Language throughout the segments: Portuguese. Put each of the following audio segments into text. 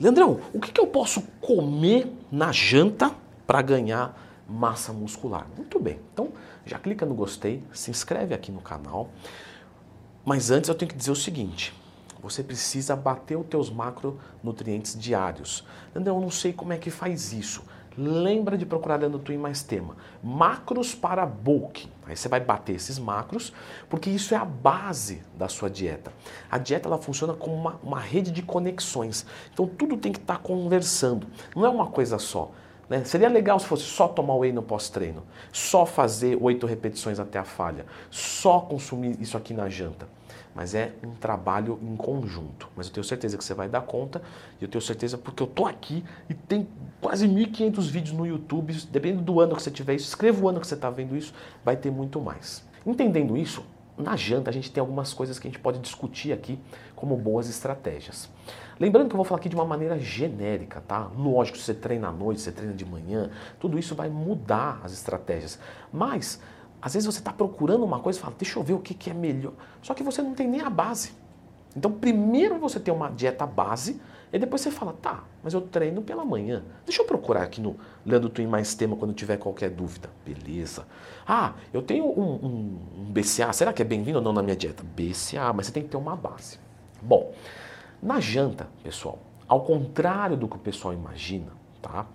Leandrão, o que, que eu posso comer na janta para ganhar massa muscular? Muito bem, então já clica no gostei, se inscreve aqui no canal. Mas antes eu tenho que dizer o seguinte, você precisa bater os teus macronutrientes diários. Leandrão, eu não sei como é que faz isso. Lembra de procurar dentro do Twin Mais Tema. Macros para bulk. Aí você vai bater esses macros, porque isso é a base da sua dieta. A dieta ela funciona como uma, uma rede de conexões. Então tudo tem que estar tá conversando. Não é uma coisa só. Né? Seria legal se fosse só tomar whey no pós-treino, só fazer oito repetições até a falha, só consumir isso aqui na janta mas é um trabalho em conjunto. Mas eu tenho certeza que você vai dar conta, e eu tenho certeza porque eu tô aqui e tem quase 1.500 vídeos no YouTube, dependendo do ano que você tiver isso, escreva o ano que você está vendo isso, vai ter muito mais. Entendendo isso, na janta a gente tem algumas coisas que a gente pode discutir aqui como boas estratégias. Lembrando que eu vou falar aqui de uma maneira genérica, tá? Lógico, se você treina à noite, você treina de manhã, tudo isso vai mudar as estratégias. Mas às vezes você está procurando uma coisa e fala, deixa eu ver o que, que é melhor. Só que você não tem nem a base. Então, primeiro você tem uma dieta base, e depois você fala, tá, mas eu treino pela manhã. Deixa eu procurar aqui no Leandro Twin Mais Tema quando tiver qualquer dúvida. Beleza. Ah, eu tenho um, um, um BCA, será que é bem-vindo ou não na minha dieta? BCA, mas você tem que ter uma base. Bom, na janta, pessoal, ao contrário do que o pessoal imagina, tá?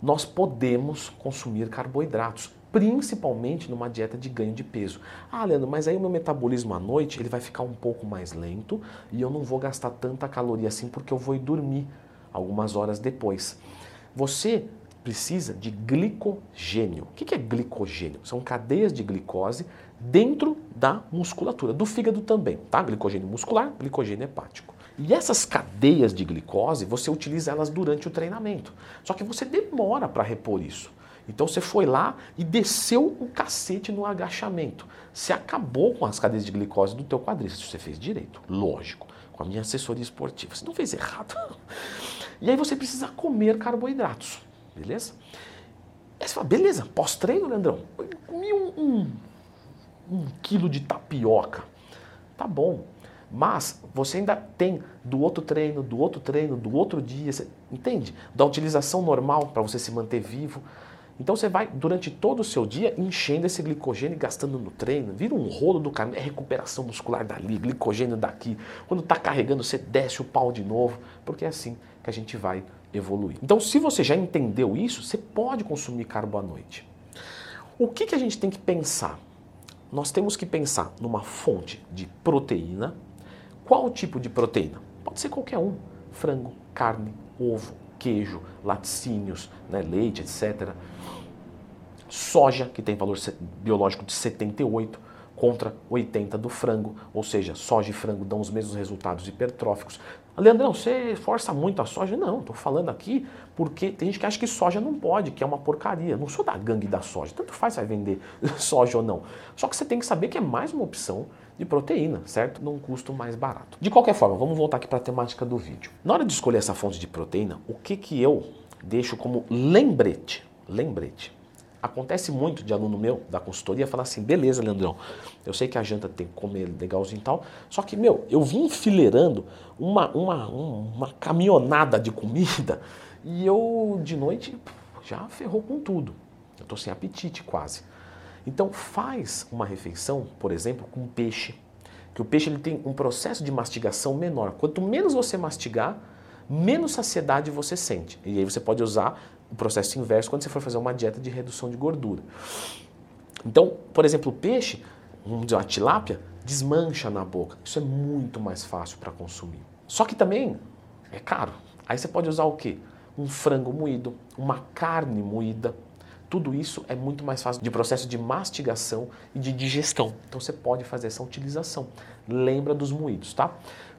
Nós podemos consumir carboidratos principalmente numa dieta de ganho de peso. Ah, Leandro, mas aí o meu metabolismo à noite ele vai ficar um pouco mais lento e eu não vou gastar tanta caloria assim porque eu vou ir dormir algumas horas depois. Você precisa de glicogênio. O que é glicogênio? São cadeias de glicose dentro da musculatura, do fígado também, tá? Glicogênio muscular, glicogênio hepático. E essas cadeias de glicose, você utiliza elas durante o treinamento. Só que você demora para repor isso. Então você foi lá e desceu o cacete no agachamento. Você acabou com as cadeias de glicose do teu quadríceps. Você fez direito, lógico, com a minha assessoria esportiva. Você não fez errado. E aí você precisa comer carboidratos, beleza? Aí você fala, beleza, pós-treino, Leandrão, comi um, um, um quilo de tapioca. Tá bom, mas você ainda tem do outro treino, do outro treino, do outro dia, você, entende? Da utilização normal para você se manter vivo. Então você vai, durante todo o seu dia, enchendo esse glicogênio e gastando no treino. Vira um rolo do caminho, é recuperação muscular dali, glicogênio daqui. Quando está carregando, você desce o pau de novo, porque é assim que a gente vai evoluir. Então, se você já entendeu isso, você pode consumir carbo à noite. O que, que a gente tem que pensar? Nós temos que pensar numa fonte de proteína. Qual tipo de proteína? Pode ser qualquer um: frango, carne, ovo, queijo, laticínios, né, leite, etc. Soja, que tem valor biológico de 78 contra 80 do frango, ou seja, soja e frango dão os mesmos resultados hipertróficos. Leandrão, você força muito a soja? Não, estou falando aqui porque tem gente que acha que soja não pode, que é uma porcaria. Não sou da gangue da soja, tanto faz vai vender soja ou não. Só que você tem que saber que é mais uma opção de proteína, certo? Num custo mais barato. De qualquer forma, vamos voltar aqui para a temática do vídeo. Na hora de escolher essa fonte de proteína, o que, que eu deixo como lembrete? Lembrete. Acontece muito de aluno meu da consultoria falar assim: beleza, Leandrão, eu sei que a janta tem que comer legalzinho e tal, só que, meu, eu vim enfileirando uma, uma, uma caminhonada de comida e eu de noite já ferrou com tudo. Eu tô sem apetite quase. Então faz uma refeição, por exemplo, com peixe. Que o peixe ele tem um processo de mastigação menor. Quanto menos você mastigar, menos saciedade você sente. E aí você pode usar o processo inverso quando você for fazer uma dieta de redução de gordura. Então, por exemplo, o peixe, vamos dizer, a tilápia, desmancha na boca. Isso é muito mais fácil para consumir. Só que também é caro. Aí você pode usar o quê? Um frango moído, uma carne moída, tudo isso é muito mais fácil de processo de mastigação e de digestão. Então você pode fazer essa utilização. Lembra dos moídos, tá?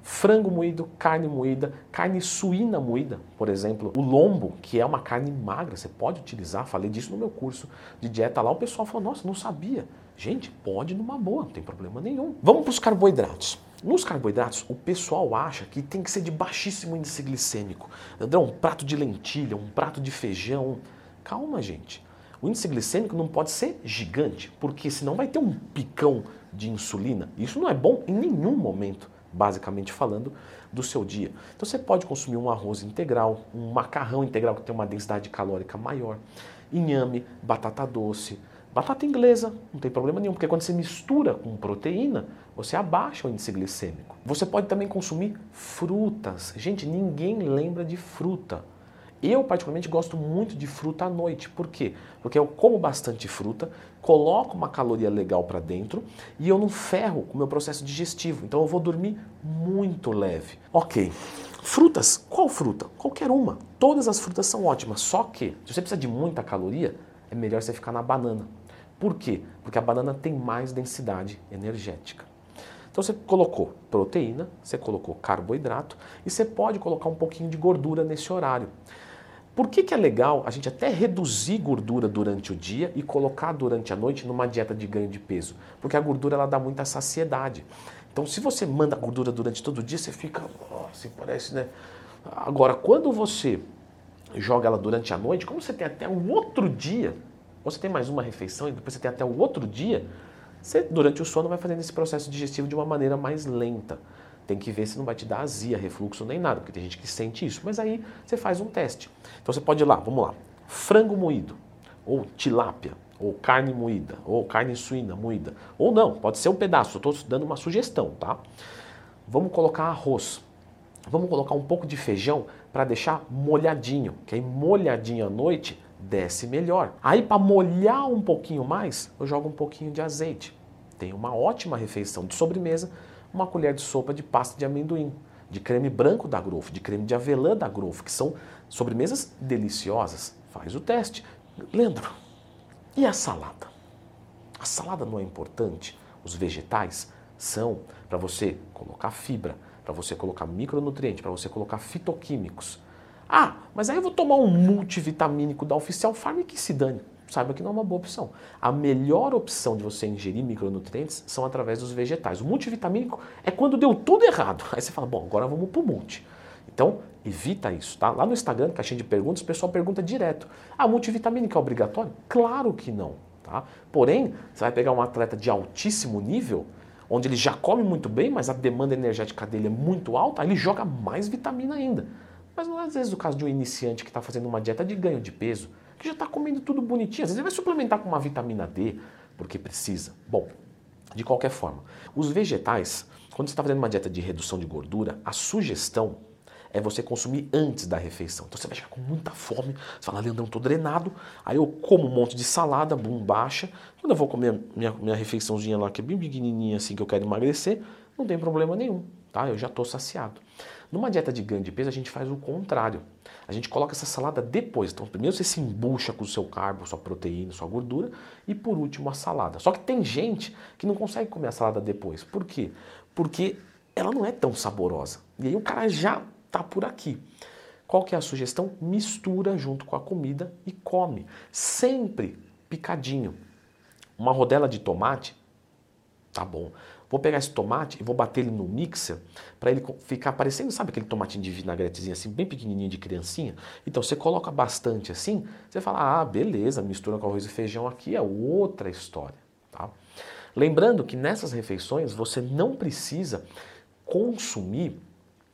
Frango moído, carne moída, carne suína moída, por exemplo, o lombo, que é uma carne magra, você pode utilizar. Falei disso no meu curso de dieta lá. O pessoal falou: Nossa, não sabia. Gente, pode numa boa, não tem problema nenhum. Vamos para os carboidratos. Nos carboidratos, o pessoal acha que tem que ser de baixíssimo índice glicêmico. André, um prato de lentilha, um prato de feijão. Calma, gente. O índice glicêmico não pode ser gigante, porque senão vai ter um picão de insulina. Isso não é bom em nenhum momento basicamente falando, do seu dia. Então você pode consumir um arroz integral, um macarrão integral que tem uma densidade calórica maior, inhame, batata doce, batata inglesa, não tem problema nenhum, porque quando você mistura com proteína, você abaixa o índice glicêmico. Você pode também consumir frutas. Gente, ninguém lembra de fruta. Eu, particularmente, gosto muito de fruta à noite. Por quê? Porque eu como bastante fruta, coloco uma caloria legal para dentro e eu não ferro o meu processo digestivo. Então eu vou dormir muito leve. Ok. Frutas, qual fruta? Qualquer uma. Todas as frutas são ótimas, só que se você precisa de muita caloria, é melhor você ficar na banana. Por quê? Porque a banana tem mais densidade energética. Então você colocou proteína, você colocou carboidrato e você pode colocar um pouquinho de gordura nesse horário. Por que, que é legal a gente até reduzir gordura durante o dia e colocar durante a noite numa dieta de ganho de peso? Porque a gordura ela dá muita saciedade. Então, se você manda gordura durante todo o dia, você fica, assim, parece, né? Agora, quando você joga ela durante a noite, como você tem até o outro dia, você tem mais uma refeição e depois você tem até o outro dia, você durante o sono vai fazendo esse processo digestivo de uma maneira mais lenta. Tem que ver se não vai te dar azia, refluxo nem nada, porque tem gente que sente isso. Mas aí você faz um teste. Então você pode ir lá, vamos lá. Frango moído, ou tilápia, ou carne moída, ou carne suína moída. Ou não, pode ser um pedaço. Estou dando uma sugestão, tá? Vamos colocar arroz. Vamos colocar um pouco de feijão para deixar molhadinho, que aí molhadinho à noite desce melhor. Aí para molhar um pouquinho mais, eu jogo um pouquinho de azeite. Tem uma ótima refeição de sobremesa uma colher de sopa de pasta de amendoim, de creme branco da Growth, de creme de avelã da Growth, que são sobremesas deliciosas. Faz o teste. Leandro, e a salada? A salada não é importante? Os vegetais são para você colocar fibra, para você colocar micronutriente, para você colocar fitoquímicos. Ah, mas aí eu vou tomar um multivitamínico da Oficial Farm que se dane saiba que não é uma boa opção. A melhor opção de você ingerir micronutrientes são através dos vegetais. O multivitamínico é quando deu tudo errado. Aí você fala, bom, agora vamos pro multi. Então, evita isso, tá? Lá no Instagram, caixinha de perguntas, o pessoal pergunta direto. Ah, multivitamínico é obrigatório? Claro que não, tá? Porém, você vai pegar um atleta de altíssimo nível, onde ele já come muito bem, mas a demanda energética dele é muito alta, aí ele joga mais vitamina ainda. Mas não é às vezes o caso de um iniciante que está fazendo uma dieta de ganho de peso, que já está comendo tudo bonitinho. Às vezes ele vai suplementar com uma vitamina D, porque precisa. Bom, de qualquer forma, os vegetais, quando você está fazendo uma dieta de redução de gordura, a sugestão é você consumir antes da refeição. Então você vai chegar com muita fome, você fala, Leandrão, estou drenado, aí eu como um monte de salada, bum, baixa. Quando eu vou comer minha, minha refeiçãozinha lá, que é bem pequenininha assim, que eu quero emagrecer, não tem problema nenhum, tá? Eu já estou saciado. Numa dieta de ganho de peso, a gente faz o contrário. A gente coloca essa salada depois. Então, primeiro você se embucha com o seu carbo, sua proteína, sua gordura, e por último a salada. Só que tem gente que não consegue comer a salada depois. Por quê? Porque ela não é tão saborosa. E aí o cara já tá por aqui. Qual que é a sugestão? Mistura junto com a comida e come. Sempre picadinho. Uma rodela de tomate, tá bom. Vou pegar esse tomate e vou bater ele no mixer para ele ficar parecendo, sabe aquele tomatinho de vinagretezinho assim, bem pequenininho de criancinha? Então você coloca bastante assim, você fala, ah, beleza, mistura com arroz e feijão aqui é outra história, tá? Lembrando que nessas refeições você não precisa consumir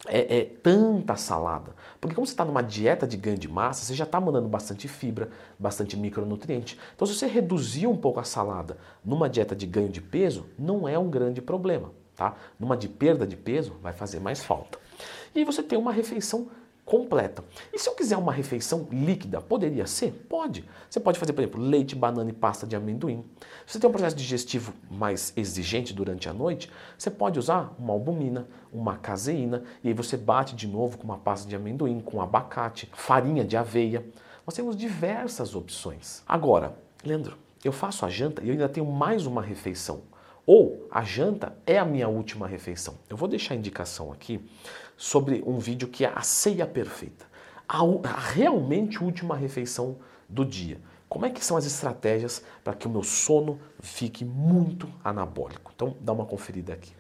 é, é, tanta salada. Porque como você está numa dieta de ganho de massa, você já está mandando bastante fibra, bastante micronutriente. Então se você reduzir um pouco a salada numa dieta de ganho de peso, não é um grande problema. Tá? Numa de perda de peso, vai fazer mais falta. E você tem uma refeição completa. E se eu quiser uma refeição líquida, poderia ser? Pode. Você pode fazer, por exemplo, leite, banana e pasta de amendoim. Se você tem um processo digestivo mais exigente durante a noite, você pode usar uma albumina, uma caseína, e aí você bate de novo com uma pasta de amendoim, com abacate, farinha de aveia. Nós temos diversas opções. Agora, Leandro, eu faço a janta e eu ainda tenho mais uma refeição. Ou a janta é a minha última refeição. Eu vou deixar indicação aqui sobre um vídeo que é a ceia perfeita. A, a realmente última refeição do dia. Como é que são as estratégias para que o meu sono fique muito anabólico? Então dá uma conferida aqui.